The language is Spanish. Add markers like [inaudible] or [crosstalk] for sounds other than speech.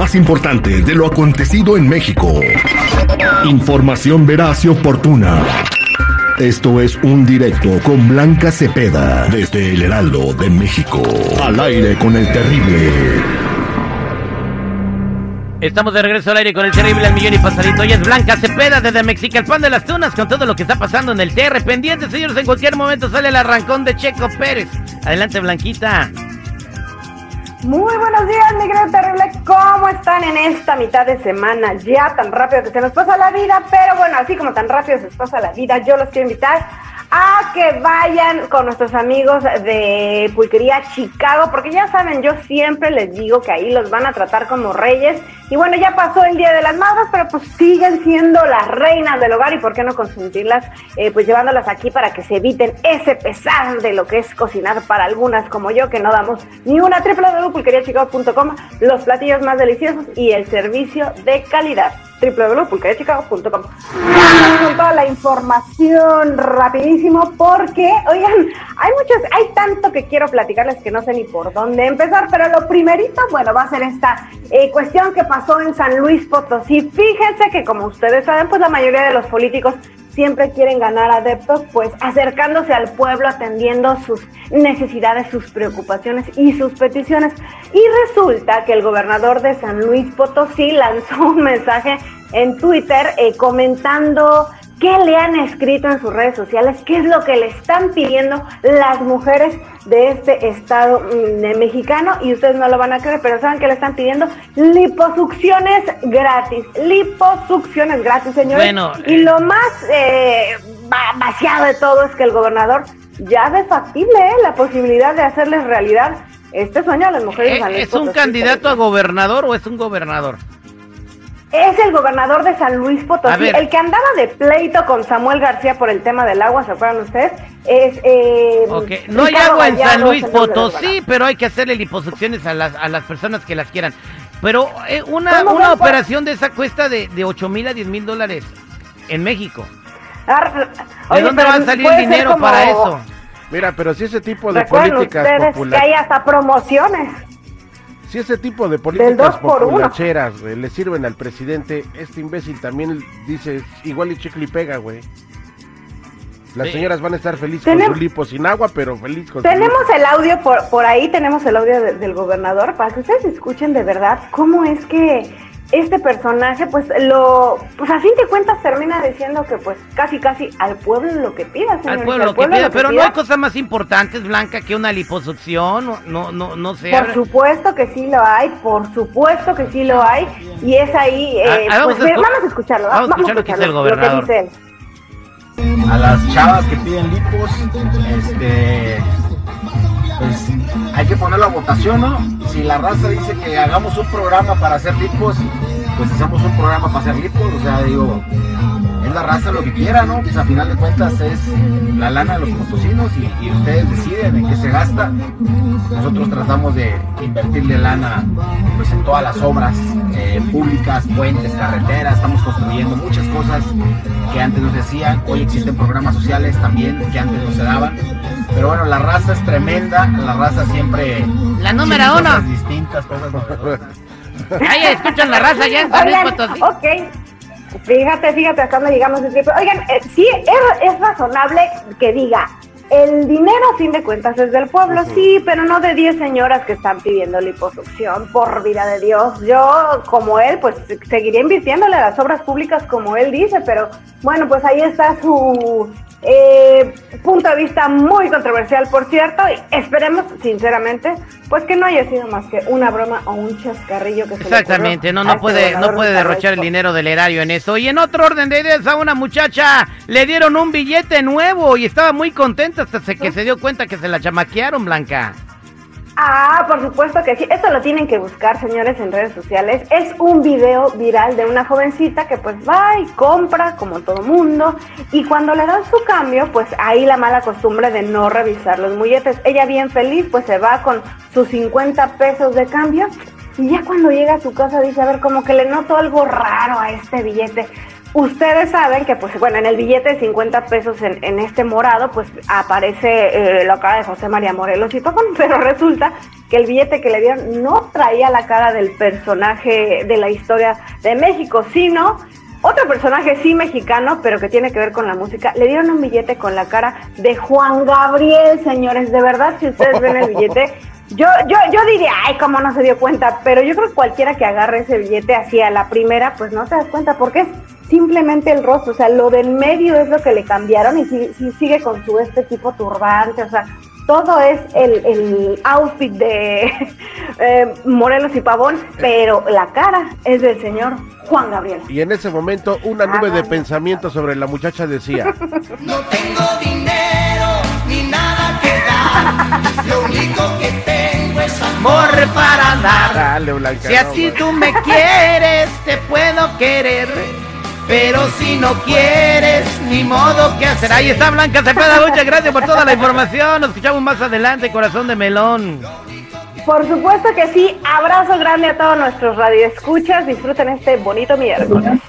Más importante de lo acontecido en México. Información veraz y oportuna. Esto es un directo con Blanca Cepeda desde el Heraldo de México. Al aire con el terrible. Estamos de regreso al aire con el terrible al millón y pasadito. Hoy es Blanca Cepeda desde México, el pan de las tunas con todo lo que está pasando en el TR. Pendientes, señores, en cualquier momento sale el arrancón de Checo Pérez. Adelante, Blanquita. Muy buenos días, mi gran terrible. ¿Cómo están en esta mitad de semana? Ya tan rápido que se nos pasa la vida, pero bueno, así como tan rápido se nos pasa la vida, yo los quiero invitar a que vayan con nuestros amigos de Pulquería Chicago, porque ya saben, yo siempre les digo que ahí los van a tratar como reyes. Y bueno, ya pasó el Día de las Madres, pero pues siguen siendo las reinas del hogar y por qué no consentirlas, eh, pues llevándolas aquí para que se eviten ese pesar de lo que es cocinar para algunas como yo, que no damos ni una www.pulqueriachicago.com, los platillos más deliciosos y el servicio de calidad www.pulqueriachicago.com. Con toda la información rapidísimo porque, oigan, hay muchos, hay tanto que quiero platicarles que no sé ni por dónde empezar, pero lo primerito, bueno, va a ser esta eh, cuestión que pasó en San Luis Potosí. Fíjense que como ustedes saben, pues la mayoría de los políticos siempre quieren ganar adeptos, pues acercándose al pueblo, atendiendo sus necesidades, sus preocupaciones y sus peticiones. Y resulta que el gobernador de San Luis Potosí [laughs] lanzó un mensaje en Twitter eh, comentando qué le han escrito en sus redes sociales, qué es lo que le están pidiendo las mujeres de este estado mm, mexicano y ustedes no lo van a creer, pero saben que le están pidiendo liposucciones gratis, liposucciones gratis, señores. y lo más eh, vaciado de todo es que el gobernador ya ve factible eh, la posibilidad de hacerles realidad este sueño a las mujeres. ¿Es, ¿es un candidato a gobernador o es un gobernador? Es el gobernador de San Luis Potosí, el que andaba de pleito con Samuel García por el tema del agua, ¿se acuerdan ustedes? Es, eh, No hay agua en San Luis Potosí, pero hay que hacerle liposucciones a las, a las personas que las quieran. Pero eh, una, una operación de esa cuesta de, de 8 mil a 10 mil dólares en México. ¿De dónde va a salir el dinero para eso? Mira, pero si ese tipo de políticas populares... que hay hasta promociones. Si ese tipo de políticas populacheras le sirven al presidente, este imbécil también dice igual y chicle y pega, güey. Las señoras van a estar felices con su lipo sin agua, pero feliz con Tenemos el audio por, por ahí, tenemos el audio del gobernador para que ustedes escuchen de verdad cómo es que este personaje, pues lo, pues a fin de cuentas termina diciendo que pues casi casi al pueblo lo que pida, Al pueblo, lo que pida, pero no hay cosa más importante, Blanca, que una liposucción, no, no, no, sé. Por supuesto que sí lo hay, por supuesto que sí lo hay, y es ahí, eh, ah, ah, pues, vamos, a escucharlo, vamos, a escuchar lo que dice el gobernador. dice él. A las chavas que piden lipos, este pues hay que poner la votación, ¿no? Si la raza dice que hagamos un programa para hacer lipos, pues hacemos un programa para hacer lipos, o sea, digo, es la raza lo que quiera, ¿no? Pues a final de cuentas es la lana de los potosinos y, ustedes deciden en qué se gasta. Nosotros tratamos de invertirle lana pues en todas las obras eh, públicas, puentes, carreteras, estamos construyendo muchas cosas que antes nos decían, hoy existen programas sociales también que antes no se daban pero bueno, la raza es tremenda, la raza siempre... La número uno. Cosas distintas, cosas Ay, escuchan la raza ya en San Potosí. Ok. Fíjate, fíjate hasta dónde llegamos. Oigan, eh, sí, es, es razonable que diga, el dinero a fin de cuentas es del pueblo, sí, pero no de 10 señoras que están pidiendo liposucción, por vida de Dios. Yo, como él, pues seguiría invirtiéndole a las obras públicas como él dice, pero bueno, pues ahí está su eh, punto de vista muy controversial, por cierto, y esperemos, sinceramente, pues que no haya sido más que una broma o un chascarrillo que se Exactamente, no, no este puede, no puede derrochar el dinero del erario en eso. Y en otro orden de ideas, a una muchacha le dieron un billete nuevo y estaba muy contenta hasta que se dio cuenta que se la chamaquearon, Blanca. Ah, por supuesto que sí. Esto lo tienen que buscar, señores, en redes sociales. Es un video viral de una jovencita que pues va y compra como todo mundo y cuando le dan su cambio, pues ahí la mala costumbre de no revisar los mulletes. Ella bien feliz, pues se va con sus 50 pesos de cambio y ya cuando llega a su casa dice, a ver, como que le noto algo raro a este billete. Ustedes saben que, pues, bueno, en el billete de 50 pesos en, en este morado, pues aparece eh, la cara de José María Morelos y todo, [laughs] pero resulta que el billete que le dieron no traía la cara del personaje de la historia de México, sino otro personaje sí mexicano, pero que tiene que ver con la música. Le dieron un billete con la cara de Juan Gabriel, señores. De verdad, si ustedes ven el billete, [laughs] yo, yo, yo diría, ay, cómo no se dio cuenta, pero yo creo que cualquiera que agarre ese billete hacia la primera, pues no te das cuenta, porque es simplemente el rostro, o sea, lo del medio es lo que le cambiaron y si, sigue con su este tipo turbante, o sea, todo es el, el outfit de [laughs] eh, Morelos y Pavón, pero la cara es del señor Juan Gabriel. Y en ese momento una nube de pensamiento sobre la muchacha decía, [laughs] no tengo dinero ni nada que dar, lo único que tengo es amor para dar. Dale, Blanca, si así tú me quieres, te puedo querer pero si no quieres, ni modo que hacer. Ahí está Blanca Cepeda, muchas gracias por toda la información. Nos escuchamos más adelante, corazón de melón. Por supuesto que sí. Abrazo grande a todos nuestros radioescuchas. Disfruten este bonito miércoles.